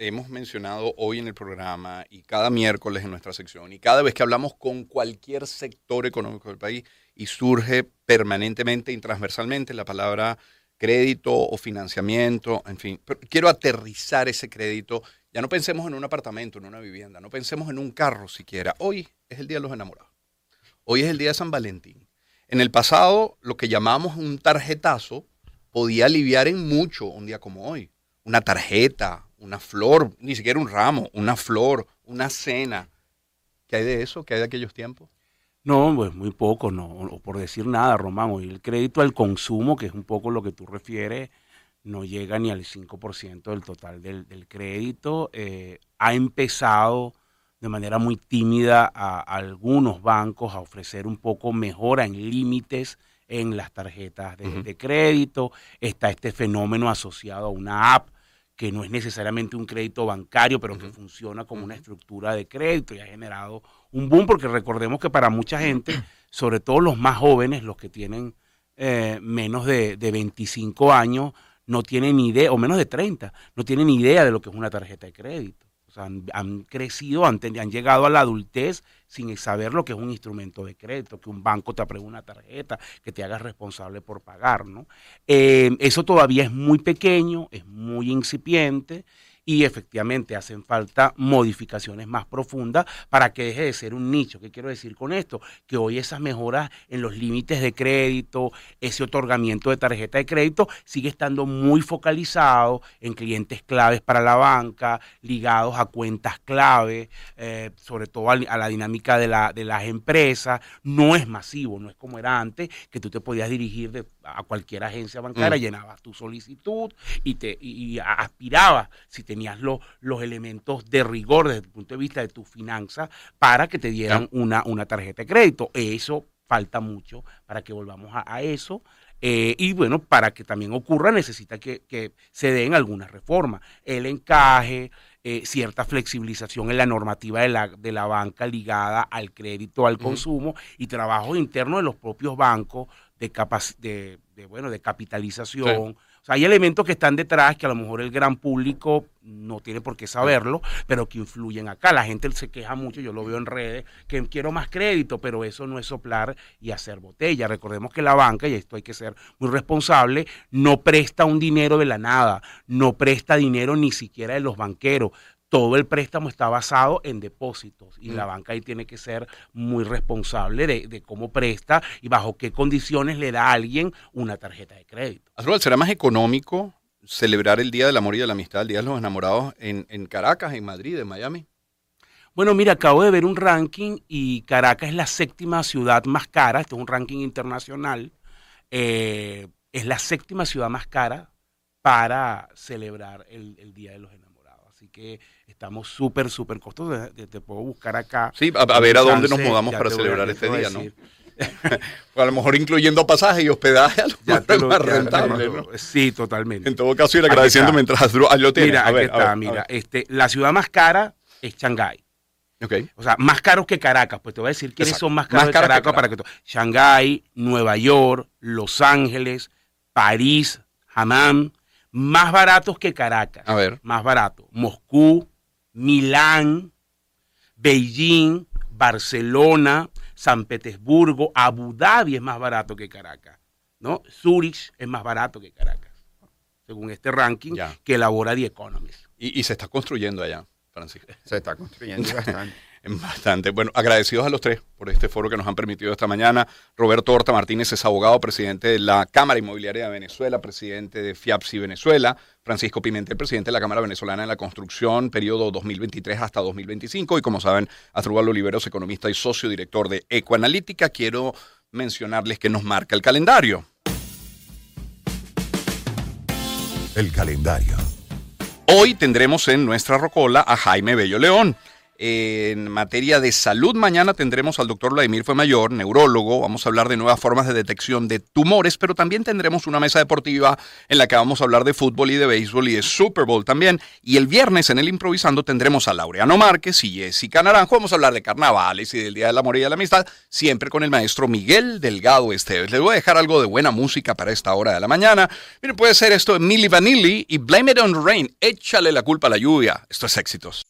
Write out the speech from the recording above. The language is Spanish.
hemos mencionado hoy en el programa y cada miércoles en nuestra sección y cada vez que hablamos con cualquier sector económico del país y surge permanentemente y transversalmente la palabra crédito o financiamiento, en fin. Quiero aterrizar ese crédito. Ya no pensemos en un apartamento, en una vivienda, no pensemos en un carro siquiera. Hoy es el Día de los Enamorados. Hoy es el Día de San Valentín. En el pasado, lo que llamamos un tarjetazo podía aliviar en mucho un día como hoy. Una tarjeta, una flor, ni siquiera un ramo, una flor, una cena. ¿Qué hay de eso? ¿Qué hay de aquellos tiempos? No, pues muy poco, no, o por decir nada, Román. Hoy el crédito al consumo, que es un poco lo que tú refieres, no llega ni al 5% del total del, crédito. Eh, ha empezado de manera muy tímida a, algunos bancos a ofrecer un poco mejora en límites en las tarjetas de, crédito. Está este fenómeno asociado a una app que no es necesariamente un crédito bancario, pero que funciona como una estructura de crédito y ha generado un boom, porque recordemos que para mucha gente, sobre todo los más jóvenes, los que tienen eh, menos de, de 25 años, no tienen ni idea, o menos de 30, no tienen ni idea de lo que es una tarjeta de crédito. O sea, han, crecido, han, han, llegado a la adultez sin saber lo que es un instrumento de crédito, que un banco te apruebe una tarjeta, que te hagas responsable por pagar, ¿no? Eh, eso todavía es muy pequeño, es muy incipiente y efectivamente hacen falta modificaciones más profundas para que deje de ser un nicho. ¿Qué quiero decir con esto? Que hoy esas mejoras en los límites de crédito, ese otorgamiento de tarjeta de crédito sigue estando muy focalizado en clientes claves para la banca, ligados a cuentas clave, eh, sobre todo a, la dinámica de, la, de las empresas. No es masivo, no es como era antes, que tú te podías dirigir a cualquier agencia bancaria, mm. llenabas tu solicitud y, te, y aspirabas si tenías tenías los elementos de rigor desde el punto de vista de tu finanza para que te dieran una, una tarjeta de crédito. Eso falta mucho para que volvamos a, eso. Eh, y bueno, para que también ocurra necesita que, se den algunas reformas. El encaje, eh, cierta flexibilización en la normativa de la, de la banca ligada al crédito, al consumo y trabajo interno de los propios bancos de, de, de, bueno, de capitalización. O sea, hay elementos que están detrás que a lo mejor el gran público no tiene por qué saberlo, pero que influyen acá. La gente se queja mucho, yo lo veo en redes, que quiero más crédito, pero eso no es soplar y hacer botella. Recordemos que la banca, y esto hay que ser muy responsable, no presta un dinero de la nada, no presta dinero ni siquiera de los banqueros todo el préstamo está basado en depósitos y la mm. banca ahí tiene que ser muy responsable de, cómo presta y bajo qué condiciones le da a alguien una tarjeta de crédito. ¿será más económico celebrar el Día del Amor y de la Amistad, el Día de los Enamorados en, Caracas, en Madrid, en Miami? Bueno, mira, acabo de ver un ranking y Caracas es la séptima ciudad más cara, este es un ranking internacional, eh, es la séptima ciudad más cara para celebrar el, el Día de los Enamorados. Así que estamos súper, súper costosos. Te, puedo buscar acá. Sí, a, ver a dónde nos mudamos para celebrar este día, ¿no? a lo mejor incluyendo pasaje y hospedaje, a lo más rentable, ¿no? Sí, totalmente. En todo caso, ir agradeciendo mientras lo tiene. Mira, aquí está, mira. Este, la ciudad más cara es Shanghái. Okay. O sea, más caros que Caracas. Pues te voy a decir quiénes son más caros que Caracas, para que Shanghái, Nueva York, Los Ángeles, París, Hammam, más baratos que Caracas. A ver. Más barato. Moscú, Milán, Beijing, Barcelona, San Petersburgo, Abu Dhabi es más barato que Caracas. ¿no? Zurich es más barato que Caracas, según este ranking que elabora The Economist. Y, y, se está construyendo allá, Francisco. Se está construyendo bastante. Bastante. Bueno, agradecidos a los tres por este foro que nos han permitido esta mañana. Roberto Horta Martínez es abogado, presidente de la Cámara Inmobiliaria de Venezuela, presidente de FIAPSI Venezuela. Francisco Pimentel, presidente de la Cámara Venezolana de la Construcción, periodo 2023 hasta 2025. Y como saben, Astrubal Oliveros, economista y socio director de Ecoanalítica. Quiero mencionarles que nos marca el calendario. El calendario. Hoy tendremos en nuestra rocola a Jaime Bello León En materia de salud, mañana tendremos al doctor Vladimir Mayor, neurólogo. Vamos a hablar de nuevas formas de detección de tumores, pero también tendremos una mesa deportiva en la que vamos a hablar de fútbol y de béisbol y de Super Bowl también. Y el viernes en el Improvisando tendremos a Laureano Márquez y Jessica Naranjo. Vamos a hablar de carnavales y del Día del Amor y de la Amistad, siempre con el maestro Miguel Delgado Esteves. Les voy a dejar algo de buena música para esta hora de la mañana. Miren, puede ser esto de Milli Vanilli y Blame It on Rain. Échale la culpa a la lluvia. Esto es éxitos.